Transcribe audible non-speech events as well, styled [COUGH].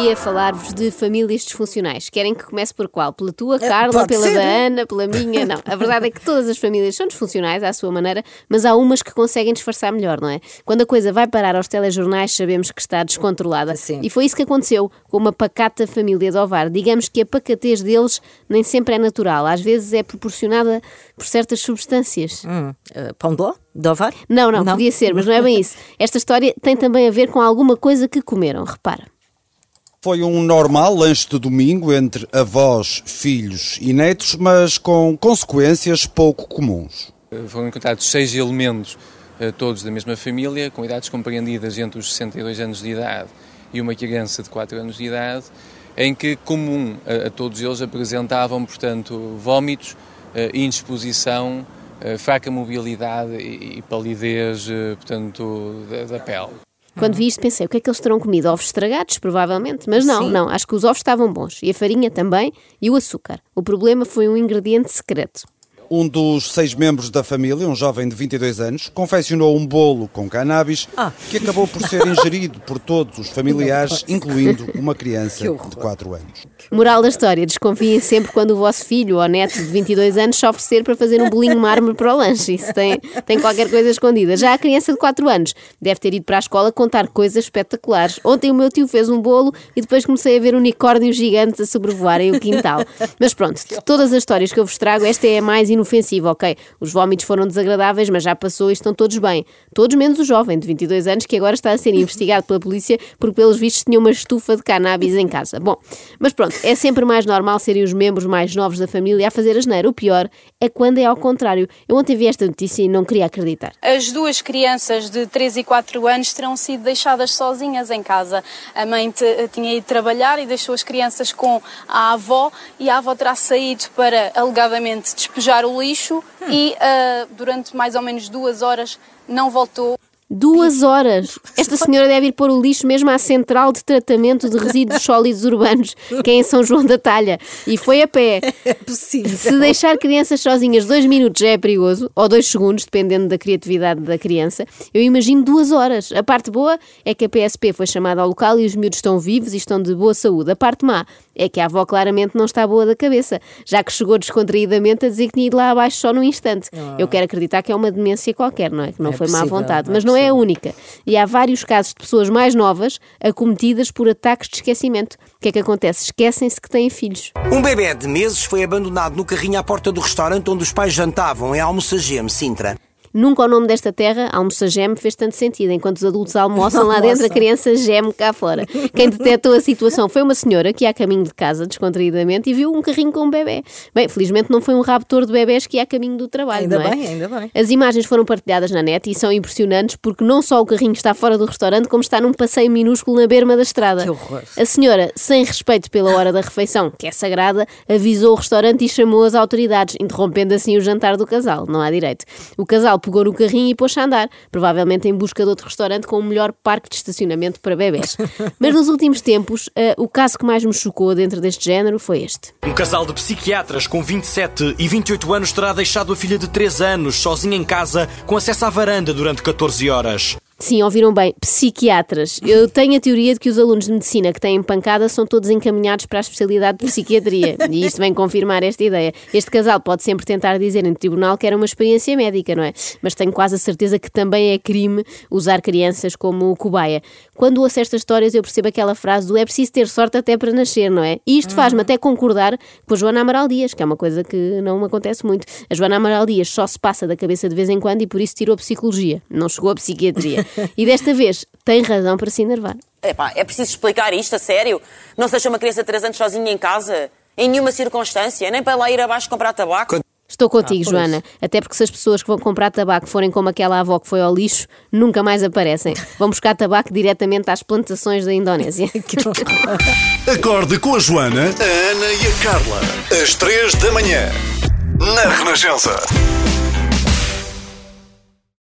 dia falar-vos de famílias disfuncionais. Querem que comece por qual? Pela tua, Carla, pode pela ser. da Ana, pela minha? Não. A verdade é que todas as famílias são disfuncionais à sua maneira, mas há umas que conseguem disfarçar melhor, não é? Quando a coisa vai parar aos telejornais, sabemos que está descontrolada. Sim. E foi isso que aconteceu com uma pacata família de Ovar. Digamos que a pacatez deles nem sempre é natural, às vezes é proporcionada por certas substâncias. Hum, eh, pão de ló? De ovar? Não, não, podia ser, mas não é bem isso. Esta história tem também a ver com alguma coisa que comeram, repara. Foi um normal lanche de domingo entre avós, filhos e netos, mas com consequências pouco comuns. Foram encontrados seis elementos, eh, todos da mesma família, com idades compreendidas entre os 62 anos de idade e uma criança de 4 anos de idade, em que comum a, todos eles apresentavam, portanto, vômitos, eh, indisposição, eh, fraca mobilidade e, palidez, eh, portanto, da pele. Quando vi isto pensei, o que é que eles terão comido? Ovos estragados, provavelmente. Mas não, Sim. não, acho que os ovos estavam bons. E a farinha também, e o açúcar. O problema foi um ingrediente secreto. Um dos seis membros da família, um jovem de 22 anos, confeccionou um bolo com cannabis Ah. que acabou por ser ingerido por todos os familiares, [LAUGHS] incluindo uma criança de 4 anos. Moral da história, desconfiem sempre quando o vosso filho ou neto de 22 anos se oferecer para fazer um bolinho mármore para o lanche. Isso tem, tem qualquer coisa escondida. Já a criança de 4 anos deve ter ido para a escola contar coisas espetaculares. Ontem o meu tio fez um bolo e depois comecei a ver unicórnios gigantes a sobrevoarem o quintal. Mas pronto, de todas as histórias que eu vos trago, esta é a mais inofensiva, ok? Os vómitos foram desagradáveis, mas já passou e estão todos bem. Todos menos o jovem de 22 anos que agora está a ser investigado pela polícia porque, pelos vistos, tinha uma estufa de cannabis em casa. Bom, mas pronto, é sempre mais normal serem os membros mais novos da família a fazer asneira. O pior é quando é ao contrário. Eu ontem vi esta notícia e não queria acreditar. As duas crianças de 3 e 4 anos terão sido deixadas sozinhas em casa. A mãe te- tinha ido trabalhar e deixou as crianças com a avó e a avó terá saído para alegadamente despejar o lixo e ah, durante mais ou menos duas horas não voltou. Duas horas! Esta senhora deve ir pôr o lixo mesmo à central de tratamento de resíduos sólidos urbanos, que é em São João da Talha. E foi a pé. [LAUGHS] É possível. Se deixar crianças sozinhas dois minutos já é perigoso, ou dois segundos, dependendo da criatividade da criança, eu imagino duas horas. A parte boa é que a PSP foi chamada ao local e os miúdos estão vivos e estão de boa saúde. A parte má é que a avó claramente não está boa da cabeça, já que chegou descontraídamente a dizer que tinha ido lá abaixo só num instante. Eu quero acreditar que é uma demência qualquer, não é? Que não É foi má possível, vontade. é Mas não é a única. E há vários casos de pessoas mais novas acometidas por ataques de esquecimento. O que é que acontece? Esquecem-se que têm filhos. Um bebê de meses foi abandonado no carrinho à porta do restaurante onde os pais jantavam, em Almoçagem, Sintra. Nunca o nome desta terra, almoça geme, fez tanto sentido. Enquanto os adultos almoçam lá dentro, a criança geme cá fora. Quem detectou a situação foi uma senhora que ia a caminho de casa, descontraídamente, e viu um carrinho com um bebê. Bem, felizmente não foi um raptor de bebés que ia a caminho do trabalho, Ainda é? bem, ainda bem. As imagens foram partilhadas na net e são impressionantes porque não só o carrinho está fora do restaurante, como está num passeio minúsculo na berma da estrada. Que horror. A senhora, sem respeito pela hora da refeição, que é sagrada, avisou o restaurante e chamou as autoridades, interrompendo assim o jantar do casal. Não há direito. O casal pegou no carrinho e pôs-se a andar, provavelmente em busca de outro restaurante com um melhor parque de estacionamento para bebés. [LAUGHS] Mas nos últimos tempos, eh, o caso que mais me chocou dentro deste género foi este. Um casal de psiquiatras com 27 e 28 anos terá deixado a filha de 3 anos sozinha em casa com acesso à varanda durante 14 horas. Sim, ouviram bem, psiquiatras. Eu tenho a teoria de que os alunos de medicina que têm pancada são todos encaminhados para a especialidade de psiquiatria. [LAUGHS] E isto vem confirmar esta ideia. Este casal pode sempre tentar dizer em tribunal que era uma experiência médica, não é? Mas tenho quase a certeza que também é crime usar crianças como cobaia. Quando ouço estas histórias, eu percebo aquela frase do é preciso ter sorte até para nascer, não é? E isto faz-me até concordar com a Joana Amaral Dias, que é uma coisa que não me acontece muito. A Joana Amaral Dias só se passa da cabeça de vez em quando e por isso tirou psicologia. Não chegou a psiquiatria. E desta vez tem razão para se enervar. Epá, é preciso explicar isto a sério? Não seja uma criança de 3 anos sozinha em casa? Em nenhuma circunstância? Nem para lá ir abaixo comprar tabaco? Estou contigo, Joana. Até porque se as pessoas que vão comprar tabaco forem como aquela avó que foi ao lixo, nunca mais aparecem. Vão buscar tabaco diretamente às plantações da Indonésia. [LAUGHS] Acorde com a Joana, a Ana e a Carla. Às três da manhã. Na Renascença.